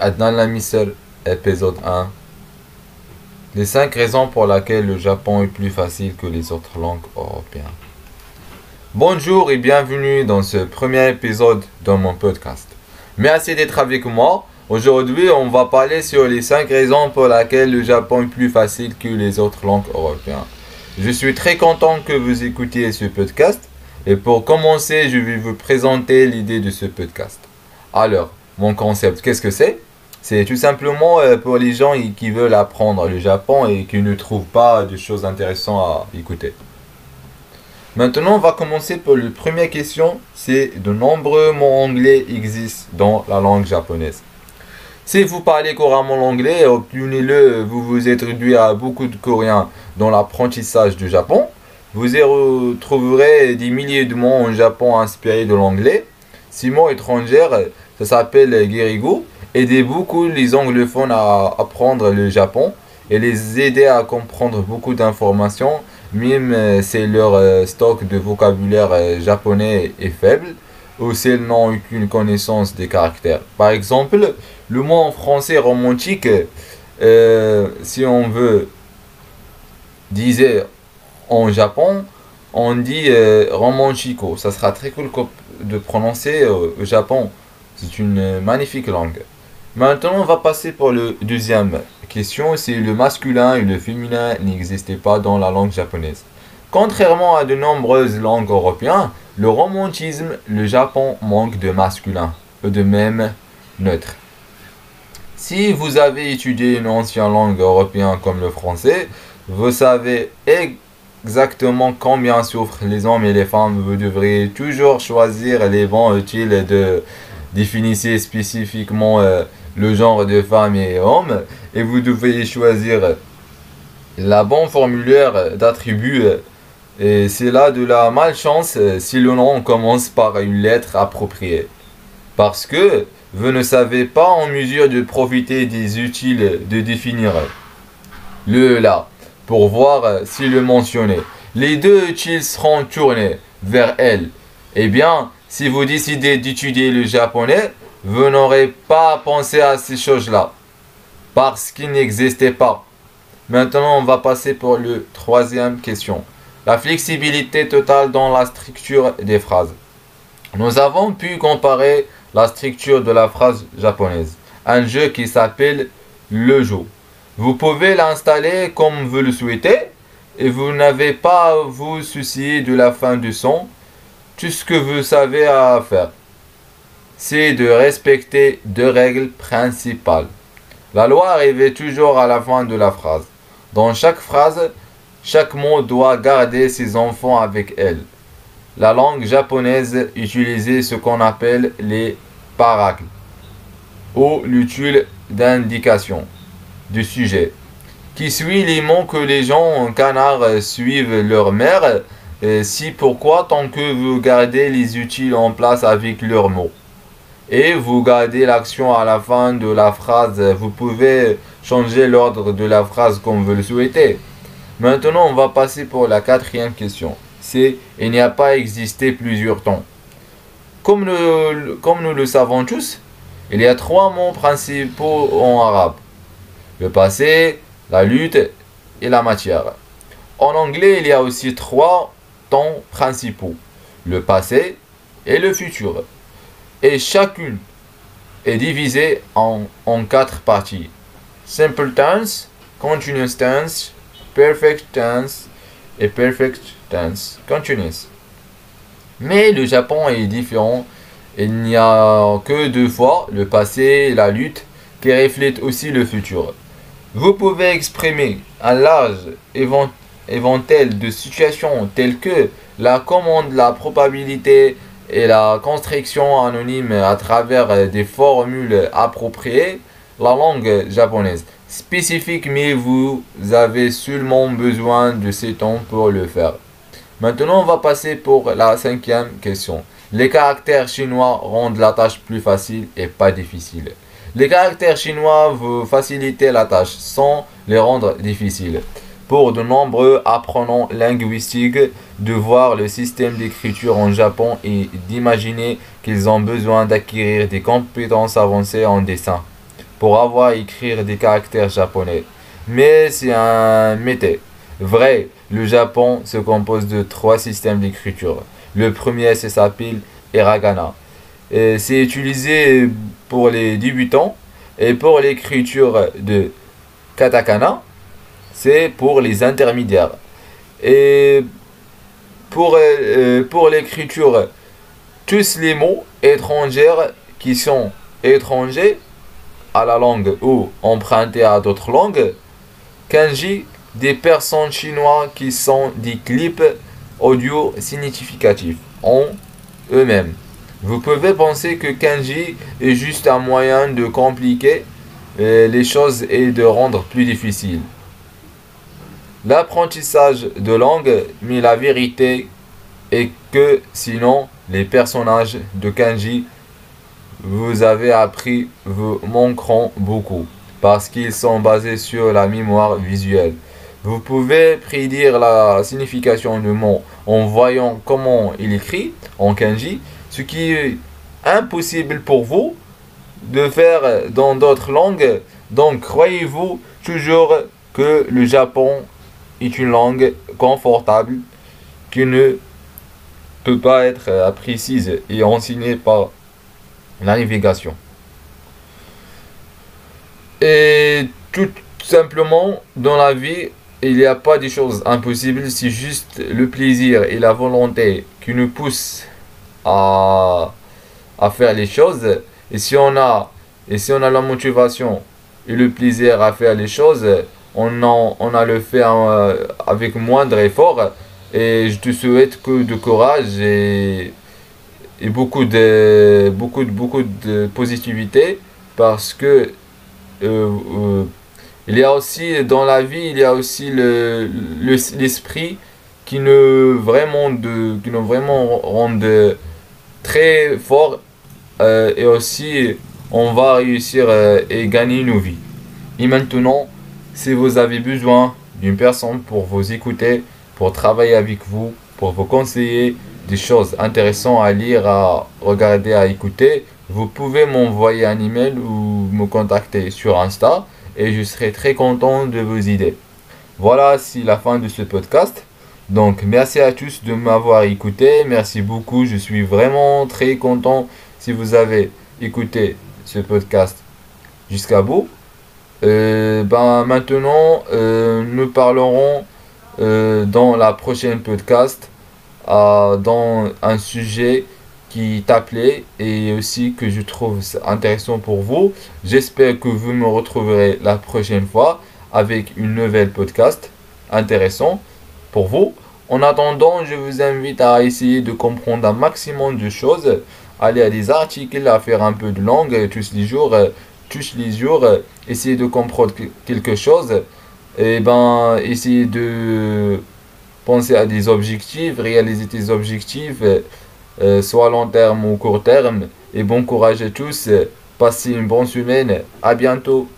Adnan Lamisel, épisode 1. Les 5 raisons pour lesquelles le Japon est plus facile que les autres langues européennes. Bonjour et bienvenue dans ce premier épisode de mon podcast. Merci d'être avec moi. Aujourd'hui, on va parler sur les 5 raisons pour lesquelles le Japon est plus facile que les autres langues européennes. Je suis très content que vous écoutiez ce podcast. Et pour commencer, je vais vous présenter l'idée de ce podcast. Alors, mon concept, qu'est-ce que c'est? C'est tout simplement euh, pour les gens qui veulent apprendre le Japon et qui ne trouvent pas de choses intéressantes à écouter. Maintenant, on va commencer pour la première question. C'est de nombreux mots anglais existent dans la langue japonaise. Si vous parlez couramment l'anglais, obtenez-le, vous vous êtes réduit à beaucoup de coréens dans l'apprentissage du Japon. Vous y retrouverez des milliers de mots en Japon inspirés de l'anglais. Ces mots étrangers ça s'appelle Gerigo. Aider beaucoup les anglophones à apprendre le Japon et les aider à comprendre beaucoup d'informations, même euh, si leur euh, stock de vocabulaire euh, japonais est faible ou s'ils n'ont aucune connaissance des caractères. Par exemple, le mot en français romantique, si on veut disait en Japon, on dit romantico. Ça sera très cool de prononcer au Japon. C'est une magnifique langue. Maintenant, on va passer pour le deuxième question. C'est le masculin et le féminin n'existaient pas dans la langue japonaise. Contrairement à de nombreuses langues européennes, le romantisme, le Japon manque de masculin, de même neutre. Si vous avez étudié une ancienne langue européenne comme le français, vous savez exactement combien souffrent les hommes et les femmes. Vous devrez toujours choisir les bons utiles de définissez spécifiquement euh, le genre de femme et homme et vous devez choisir la bonne formulaire d'attribut et c'est là de la malchance si le nom commence par une lettre appropriée. Parce que vous ne savez pas en mesure de profiter des utiles de définir. Le là pour voir si le mentionné les deux utiles seront tournés vers elle. Eh bien si vous décidez d'étudier le japonais, vous n'aurez pas à penser à ces choses-là. Parce qu'ils n'existaient pas. Maintenant, on va passer pour la troisième question. La flexibilité totale dans la structure des phrases. Nous avons pu comparer la structure de la phrase japonaise. Un jeu qui s'appelle le jeu. Vous pouvez l'installer comme vous le souhaitez et vous n'avez pas à vous soucier de la fin du son tout ce que vous savez à faire, c'est de respecter deux règles principales. La loi arrive toujours à la fin de la phrase. Dans chaque phrase, chaque mot doit garder ses enfants avec elle. La langue japonaise utilise ce qu'on appelle les paracles ou l'utile d'indication du sujet qui suit les mots que les gens en canard suivent leur mère si pourquoi tant que vous gardez les utiles en place avec leurs mots? Et vous gardez l'action à la fin de la phrase. Vous pouvez changer l'ordre de la phrase comme vous le souhaitez. Maintenant, on va passer pour la quatrième question. C'est il n'y a pas existé plusieurs temps. Comme, comme nous le savons tous, il y a trois mots principaux en arabe. Le passé, la lutte et la matière. En anglais, il y a aussi trois temps principaux, le passé et le futur. Et chacune est divisée en, quatre parties. Simple tense, continuous tense, perfect tense et perfect tense continuous. Mais le Japon est différent. Il n'y a que deux fois le passé et la lutte qui reflètent aussi le futur. Vous pouvez exprimer un large éventail de situations telles que la commande, la probabilité et la construction anonyme à travers des formules appropriées, la langue japonaise spécifique, mais vous avez seulement besoin de ces temps pour le faire. Maintenant, on va passer pour la cinquième question. Les caractères chinois rendent la tâche plus facile et pas difficile. Les caractères chinois vous facilitent la tâche sans les rendre difficiles pour de nombreux apprenants linguistiques de voir le système d'écriture en Japon et d'imaginer qu'ils ont besoin d'acquérir des compétences avancées en dessin. pour avoir à écrire des caractères japonais. Mais c'est un mété. Vrai, le Japon se compose de trois systèmes d'écriture. Le premier, c'est s'appelle hiragana. C'est utilisé pour les débutants et pour l'écriture de katakana, c'est pour les intermédiaires. Et pour, euh, pour l'écriture, tous les mots étrangers qui sont étrangers à la langue ou empruntés à d'autres langues, kanji des personnes chinoises qui sont des clips audio significatifs en eux-mêmes. Vous pouvez penser que kanji est juste un moyen de compliquer euh, les choses et de rendre plus difficile. L'apprentissage de langue, mais la vérité est que sinon les personnages de kanji vous avez appris vous manqueront beaucoup parce qu'ils sont basés sur la mémoire visuelle. Vous pouvez prédire la signification du mot en voyant comment il écrit en kanji, ce qui est impossible pour vous de faire dans d'autres langues. Donc croyez-vous toujours que le Japon est une langue confortable qui ne peut pas être précise et enseignée par la navigation. Et tout simplement, dans la vie, il n'y a pas de choses impossibles, c'est juste le plaisir et la volonté qui nous poussent à, à faire les choses. Et si on a, et si on a la motivation et le plaisir à faire les choses, on, en, on a le fait euh, avec moindre effort. Et je te souhaite que de courage et, et beaucoup, de, beaucoup, de, beaucoup de positivité parce que euh, euh, il y a aussi dans la vie, il y a aussi le, l'esprit qui nous vraiment de, qui nous vraiment rend très fort et aussi on va réussir et gagner nos vies. Et maintenant, si vous avez besoin d'une personne pour vous écouter, pour travailler avec vous, pour vous conseiller des choses intéressantes à lire, à regarder, à écouter, vous pouvez m'envoyer un email ou me contacter sur Insta et je serai très content de vos idées. Voilà, c'est la fin de ce podcast. Donc merci à tous de m'avoir écouté. Merci beaucoup. Je suis vraiment très content si vous avez écouté ce podcast jusqu'à bout. Euh, ben, maintenant, euh, nous parlerons euh, dans la prochaine podcast dans un sujet qui t'appelait et aussi que je trouve intéressant pour vous. J'espère que vous me retrouverez la prochaine fois avec une nouvelle podcast intéressant pour vous. En attendant, je vous invite à essayer de comprendre un maximum de choses, aller à des articles, à faire un peu de langue tous les jours, tous les jours, essayer de comprendre quelque chose et ben essayer de penser à des objectifs, réaliser des objectifs euh, soit à long terme ou court terme. Et bon courage à tous. Passez une bonne semaine. À bientôt.